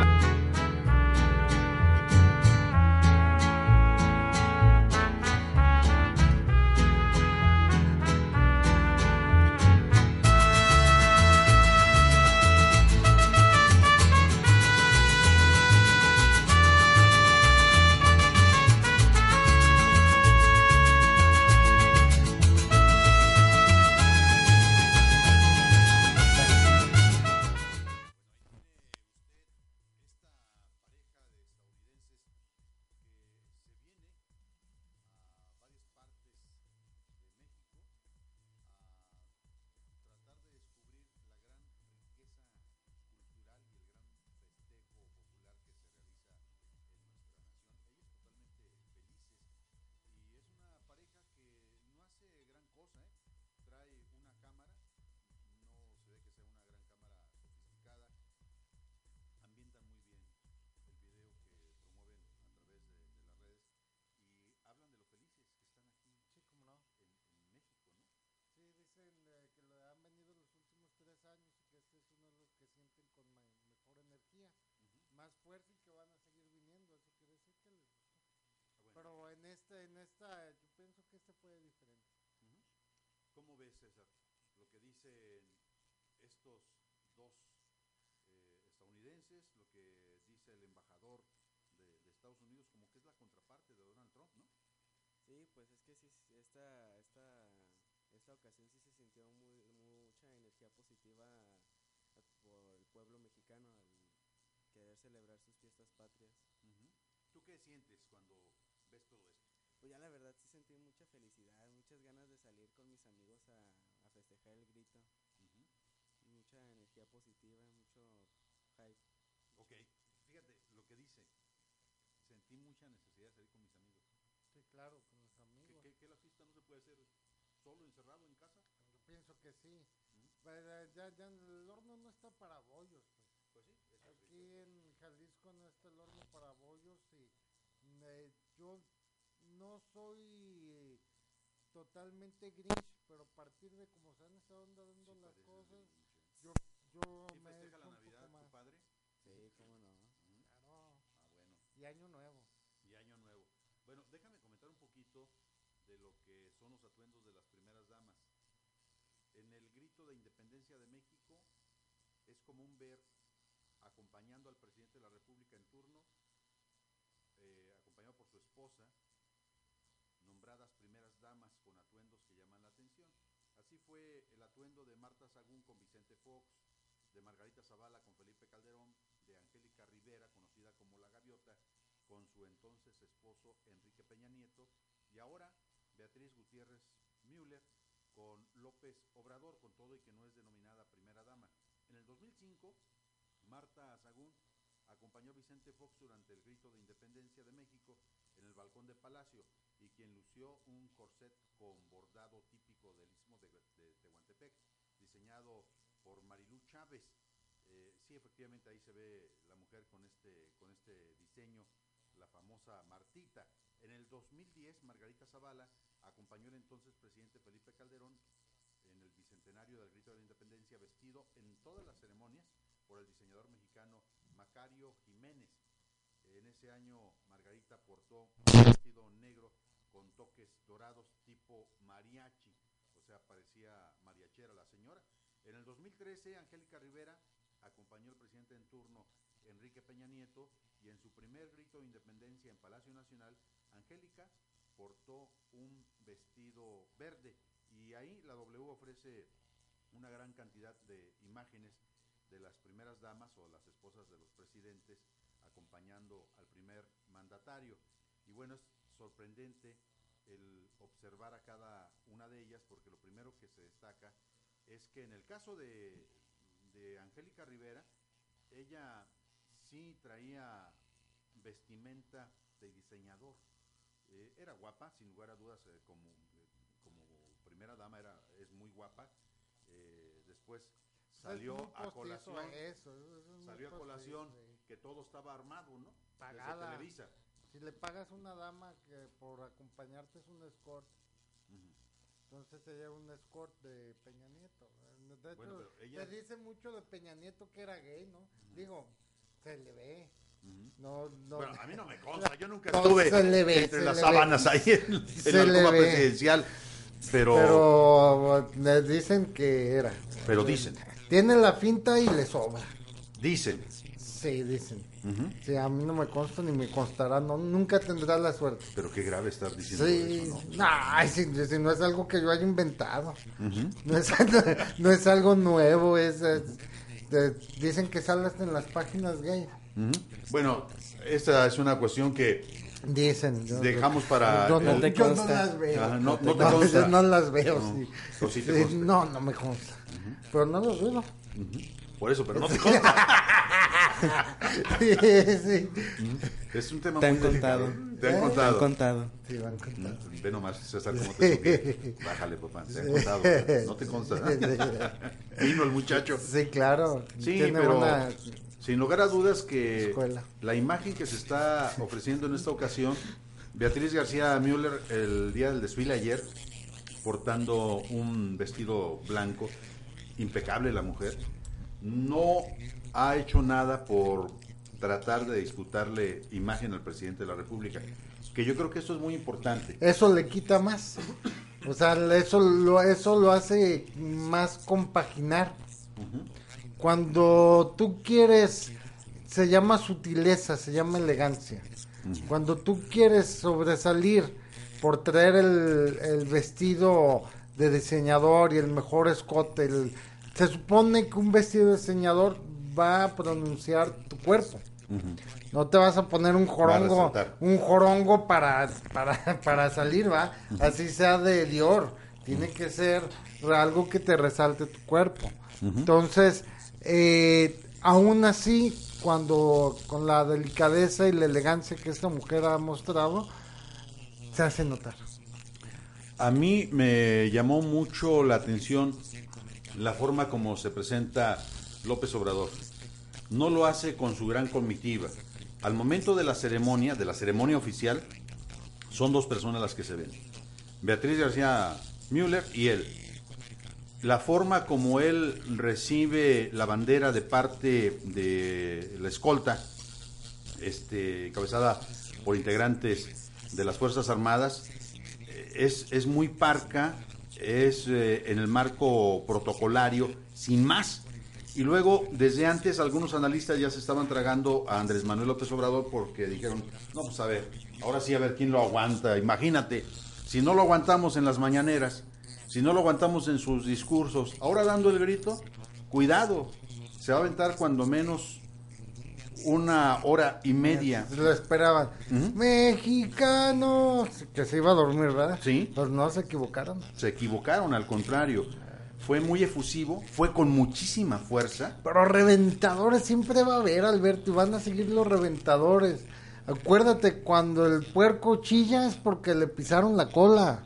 esta, yo pienso que este fue diferente. ¿Cómo ves, César, lo que dicen estos dos eh, estadounidenses, lo que dice el embajador de, de Estados Unidos, como que es la contraparte de Donald Trump, ¿no? Sí, pues es que sí, esta, esta, esta ocasión sí se sintió muy, mucha energía positiva por el pueblo mexicano al querer celebrar sus fiestas patrias. ¿Tú qué sientes cuando ves todo esto? Pues ya la verdad sí sentí mucha felicidad, muchas ganas de salir con mis amigos a, a festejar el grito. Mucha energía positiva, mucho hype. Ok, fíjate lo que dice. Sentí mucha necesidad de salir con mis amigos. Sí, claro, con los amigos. ¿Qué, qué la fiesta no se puede hacer solo, encerrado en casa? Yo pienso que sí. Pero ya, ya el horno no está para bollos, pues. Pues sí, Aquí en Jalisco no está el horno para bollos y eh, yo no soy eh, totalmente grinch, pero a partir de cómo se han estado dando las cosas, Grinch, yo, yo ¿Sí me he festeja la un Navidad poco más. tu padre? Sí, cómo no. Claro. Ah, bueno. Y año nuevo. y Año Nuevo. Bueno, déjame comentar un poquito de lo que son los atuendos de las primeras damas. En el grito de independencia de México es común ver acompañando al presidente de la República en turno, eh, acompañado por su esposa, nombradas primeras damas con atuendos que llaman la atención. Así fue el atuendo de Marta Sagún con Vicente Fox, de Margarita Zavala con Felipe Calderón, de Angélica Rivera, conocida como La Gaviota, con su entonces esposo Enrique Peña Nieto, y ahora Beatriz Gutiérrez Müller con López Obrador, con todo y que no es denominada primera dama. En el 2005, Marta Sagún acompañó a Vicente Fox durante el grito de independencia de México en el balcón de Palacio y quien lució un corset con bordado típico del istmo de, de Tehuantepec, diseñado por Marilú Chávez. Eh, sí, efectivamente ahí se ve la mujer con este, con este diseño, la famosa Martita. En el 2010, Margarita Zavala acompañó al entonces presidente Felipe Calderón en el bicentenario del grito de la independencia, vestido en todas las ceremonias por el diseñador mexicano Macario Jiménez. En ese año Margarita portó un vestido negro con toques dorados tipo mariachi, o sea, parecía mariachera la señora. En el 2013, Angélica Rivera acompañó al presidente en turno Enrique Peña Nieto y en su primer grito de independencia en Palacio Nacional, Angélica portó un vestido verde y ahí la W ofrece una gran cantidad de imágenes de las primeras damas o las esposas de los presidentes acompañando al primer mandatario. Y bueno, es sorprendente el observar a cada una de ellas porque lo primero que se destaca es que en el caso de, de Angélica Rivera, ella sí traía vestimenta de diseñador. Eh, era guapa, sin lugar a dudas, eh, como, eh, como primera dama era, es muy guapa. Después salió a colación, eso, es muy salió a colación. Que todo estaba armado, ¿no? Pagada. Televisa. Si le pagas a una dama que por acompañarte es un escort, entonces se lleva un escort de Peña Nieto. De hecho, Bueno, pero ella- se dice mucho de Peña Nieto que era gay, ¿no? Digo, se le ve. No, no. Bueno, a mí no me consta, yo nunca No, estuve se le ve, entre se las le sábanas ve. ahí en, en la alcoba presidencial, pero, Pero le dicen que era. pero dicen, Tiene la finta y le sobra. dicen. Sí, dicen. Ujú. Sí, a mí no me consta ni me constará, no, nunca tendrá la suerte. Pero qué grave estar diciendo Sí, eso, ¿no? no, si, si no es algo que yo haya inventado, no es, [laughs] no es algo nuevo, es, es- de- dicen que sale hasta en las páginas gay. Bueno, esta es una cuestión que dicen. yo- Dejamos para Yo, no, el- te yo no las veo. Ajá, no- no te No, consta. no las veo, No, sí. sí no, no me consta. Pero no lo dudo. por eso, pero no te [laughs] consta. Sí, sí. Es un tema Te muy han contado. delicado. Te han ¿Eh? Te contado. han contado. Sí, van contando. Ve nomás, César, cómo te subí. Bájale, papá. Te han contado. No te consta. Vino el muchacho. Sí, claro. Sí, Tiene pero buena- sin lugar a dudas que Escuela. la imagen que se está ofreciendo en esta ocasión, Beatriz García Müller el día del desfile ayer, portando un vestido blanco, impecable la mujer, no ha hecho nada por tratar de disputarle imagen al presidente de la República, que yo creo que esto es muy importante. Eso le quita más. O sea, eso lo, eso lo hace más compaginar. Cuando tú quieres, se llama sutileza, se llama elegancia. Cuando tú quieres sobresalir por traer el, el vestido de diseñador y el mejor escote, el- se supone que un vestido de diseñador va a pronunciar tu cuerpo. No te vas a poner un jorongo, un jorongo para, para, para salir, ¿va? Así sea de Dior. Tiene que ser algo que te resalte tu cuerpo. Entonces, eh, aún así, cuando con la delicadeza y la elegancia que esta mujer ha mostrado, se hace notar. A mí me llamó mucho la atención la forma como se presenta López Obrador. No lo hace con su gran comitiva. Al momento de la ceremonia, de la ceremonia oficial, son dos personas las que se ven. Beatriz García Müller y él. La forma como él recibe la bandera de parte de la escolta, este, cabezada por integrantes de las Fuerzas Armadas, es, es muy parca, es eh, en el marco protocolario, sin más. Y luego, desde antes, algunos analistas ya se estaban tragando a Andrés Manuel López Obrador porque dijeron, no, pues a ver, ahora sí a ver quién lo aguanta. Imagínate, si no lo aguantamos en las mañaneras, si no lo aguantamos en sus discursos, ahora dando el grito, cuidado, se va a aventar cuando menos una hora y media. Lo esperaban. Mexicanos. Que se iba a dormir, ¿verdad? Sí. Pues no se equivocaron. Se equivocaron, al contrario. Fue muy efusivo, fue con muchísima fuerza. Pero reventadores siempre va a haber, Alberto, y van a seguir los reventadores. Acuérdate, cuando el puerco chilla es porque le pisaron la cola.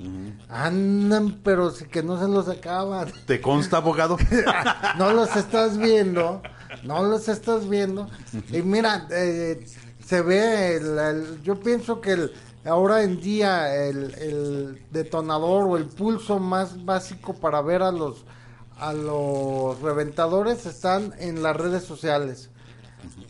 Andan, pero que no se los acaban. ¿Te consta, abogado? [laughs] no los estás viendo, no los estás viendo. Y mira, eh, se ve, el- yo pienso que el, ahora en día el, el detonador o el pulso más básico para ver a los a los reventadores están en las redes sociales.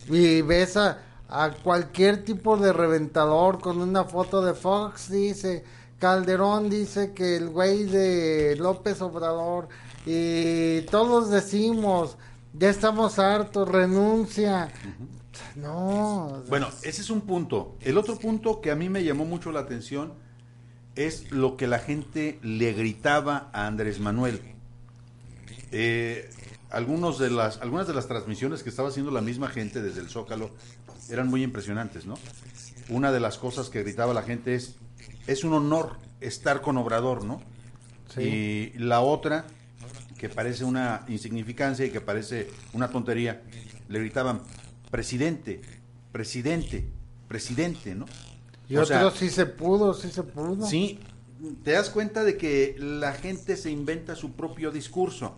Y ves a, a cualquier tipo de reventador con una foto de Fox, dice, Calderón dice que el güey de López Obrador, y todos decimos, ya estamos hartos, renuncia. No. Bueno, ese es un punto. El otro punto que a mí me llamó mucho la atención es lo que la gente le gritaba a Andrés Manuel. Eh, algunos de las, algunas de las transmisiones que estaba haciendo la misma gente desde el Zócalo eran muy impresionantes, ¿no? Una de las cosas que gritaba la gente es, es un honor estar con Obrador, ¿no? Y la otra, que parece una insignificancia y que parece una tontería, le gritaban, presidente, presidente, presidente, ¿no? Y O sea, otros sí se pudo, sí se pudo. Sí, te das cuenta de que la gente se inventa su propio discurso.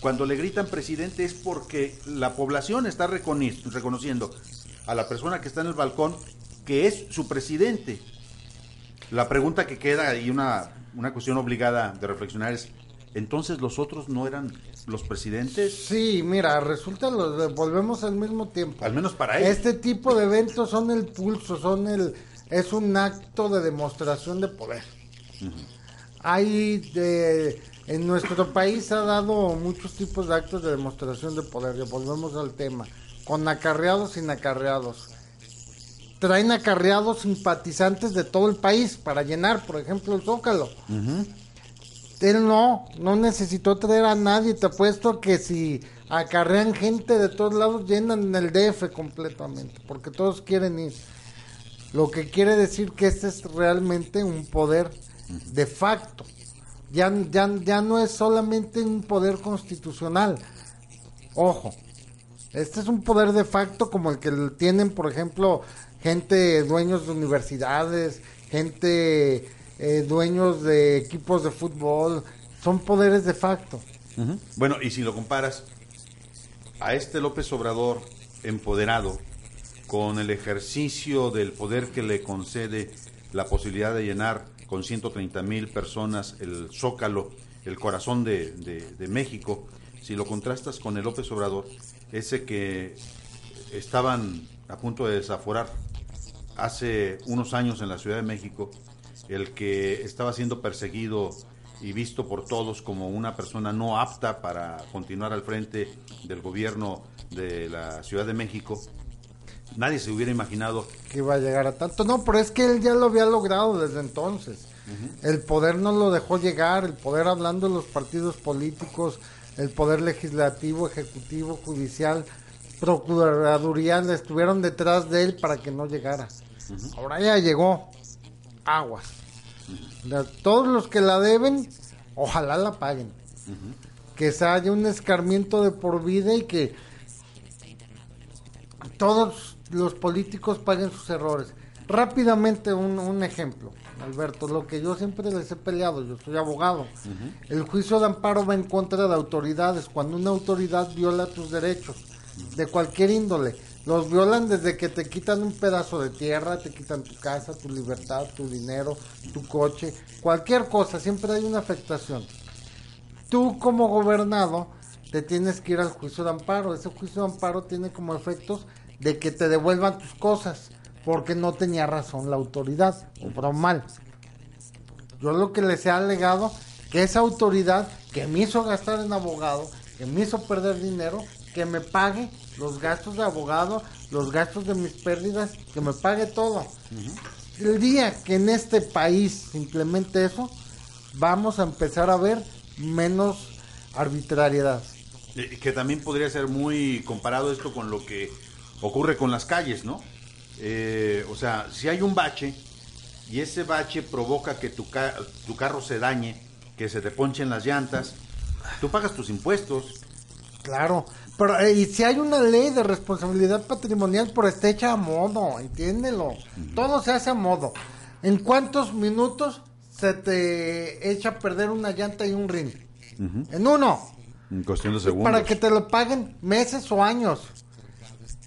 Cuando le gritan presidente es porque la población está reconociendo a la persona que está en el balcón que es su presidente. La pregunta que queda y una, una cuestión obligada de reflexionar es, ¿entonces los otros no eran los presidentes? Sí, mira, resulta, los, volvemos al mismo tiempo. Al menos para ellos. Este tipo de eventos son el pulso, son el, es un acto de demostración de poder. Hay de, en nuestro país ha dado muchos tipos de actos de demostración de poder. Volvemos al tema, con acarreados, sin acarreados. Traen acarreados simpatizantes de todo el país para llenar, por ejemplo, el Zócalo. Él no, no necesitó traer a nadie. Te apuesto que si acarrean gente de todos lados, llenan el DF completamente, porque todos quieren ir. Lo que quiere decir que este es realmente un poder de facto. Ya, ya, ya no es solamente un poder constitucional. Ojo, este es un poder de facto como el que tienen, por ejemplo, gente dueños de universidades, gente eh, dueños de equipos de fútbol. Son poderes de facto. Bueno, y si lo comparas a este López Obrador empoderado con el ejercicio del poder que le concede la posibilidad de llenar con 130 mil personas el zócalo, el corazón de- de México, si lo contrastas con el López Obrador, ese que estaban a punto de desaforar hace unos años en la Ciudad de México, el que estaba siendo perseguido y visto por todos como una persona no apta para continuar al frente del gobierno de la Ciudad de México, nadie se hubiera imaginado que iba a llegar a tanto. No, pero es que él ya lo había logrado desde entonces. El poder no lo dejó llegar, el poder hablando de los partidos políticos, el poder legislativo, ejecutivo, judicial, procuraduría, estuvieron detrás de él para que no llegara. Ahora ya llegó. Aguas. Todos los que la deben, ojalá la paguen. Que se haya un escarmiento de por vida y que todos los políticos paguen sus errores. Rápidamente un, un ejemplo, Alberto, lo que yo siempre les he peleado, yo soy abogado. El juicio de amparo va en contra de autoridades, cuando una autoridad viola tus derechos, de cualquier índole. Los violan desde que te quitan un pedazo de tierra, te quitan tu casa, tu libertad, tu dinero, tu coche, cualquier cosa, siempre hay una afectación. Tú como gobernado te tienes que ir al juicio de amparo. Ese juicio de amparo tiene como efectos de que te devuelvan tus cosas, porque no tenía razón la autoridad, obró mal. Yo lo que les he alegado, que esa autoridad que me hizo gastar en abogado, que me hizo perder dinero, que me pague los gastos de abogado, los gastos de mis pérdidas, que me pague todo. El día que en este país se implemente eso, vamos a empezar a ver menos arbitrariedad. Eh, Que también podría ser muy comparado esto con lo que ocurre con las calles, ¿no? Eh, o sea, si hay un bache y ese bache provoca que tu, ca- tu carro se dañe, que se te ponchen las llantas, tú pagas tus impuestos. Claro, pero eh, y si hay una ley de responsabilidad patrimonial, pero está hecha a modo, entiéndelo. Todo se hace a modo. ¿En cuántos minutos se te echa a perder una llanta y un ring? En uno. En cuestión de segundos. Para que te lo paguen meses o años.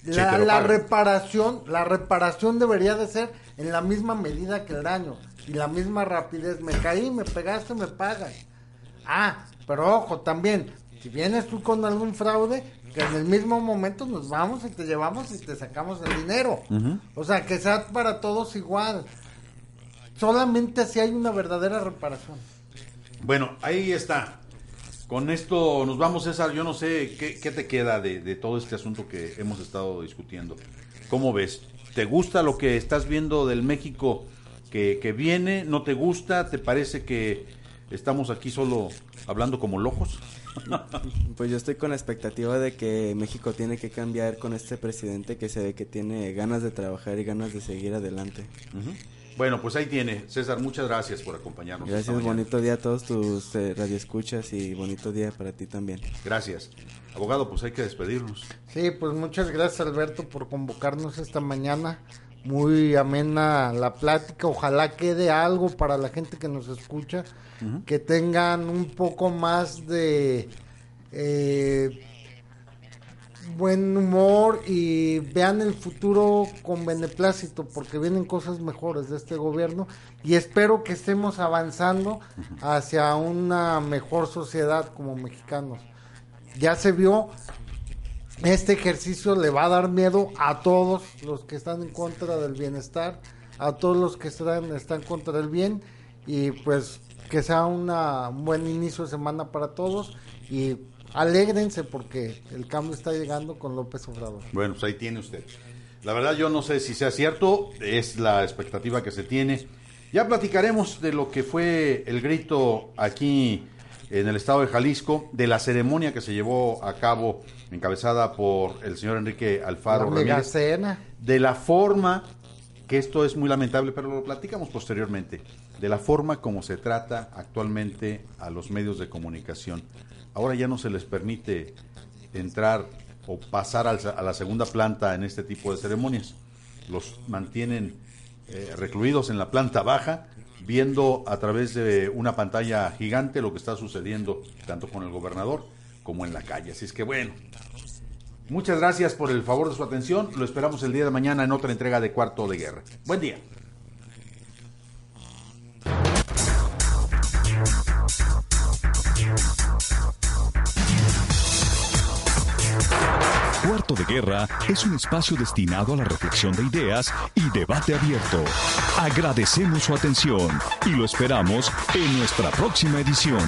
La, la reparación, la reparación debería de ser en la misma medida que el daño y la misma rapidez. Me caí, me pegaste, me pagas. Ah, pero ojo, también, si vienes tú con algún fraude, que en el mismo momento nos vamos y te llevamos y te sacamos el dinero. O sea, que sea para todos igual. Solamente así hay una verdadera reparación. Bueno, ahí está. Con esto nos vamos, César. Yo no sé qué, qué te queda de, de todo este asunto que hemos estado discutiendo. ¿Cómo ves? ¿Te gusta lo que estás viendo del México que, que viene? ¿No te gusta? ¿Te parece que estamos aquí solo hablando como locos? [laughs] Pues yo estoy con la expectativa de que México tiene que cambiar con este presidente que se ve que tiene ganas de trabajar y ganas de seguir adelante. Bueno, pues ahí tiene. César, muchas gracias por acompañarnos. Gracias, bonito día a todos tus eh, radioescuchas y bonito día para ti también. Gracias. Abogado, pues hay que despedirnos. Sí, pues muchas gracias Alberto por convocarnos esta mañana. Muy amena la plática. Ojalá quede algo para la gente que nos escucha. Que tengan un poco más de eh, buen humor y vean el futuro con beneplácito porque vienen cosas mejores de este gobierno y espero que estemos avanzando hacia una mejor sociedad como mexicanos. Ya se vio este ejercicio le va a dar miedo a todos los que están en contra del bienestar, a todos los que están, están contra el bien y pues que sea una, un buen inicio de semana para todos y alégrense porque el cambio está llegando con López Obrador. Bueno, pues ahí tiene usted. La verdad yo no sé si sea cierto, es la expectativa que se tiene. Ya platicaremos de lo que fue el grito aquí en el estado de Jalisco, de la ceremonia que se llevó a cabo encabezada por el señor Enrique Alfaro La Ramírez, de la forma, que esto es muy lamentable, pero lo platicamos posteriormente, de la forma como se trata actualmente a los medios de comunicación. Ahora ya no se les permite entrar o pasar a la segunda planta en este tipo de ceremonias. Los mantienen eh, recluidos en la planta baja, viendo a través de una pantalla gigante lo que está sucediendo tanto con el gobernador como en la calle. Así es que bueno, Muchas gracias por el favor de su atención. Lo esperamos el día de mañana en otra entrega de Cuarto de Guerra. Buen día. Cuarto de Guerra es un espacio destinado a la reflexión de ideas y debate abierto. Agradecemos su atención y lo esperamos en nuestra próxima edición.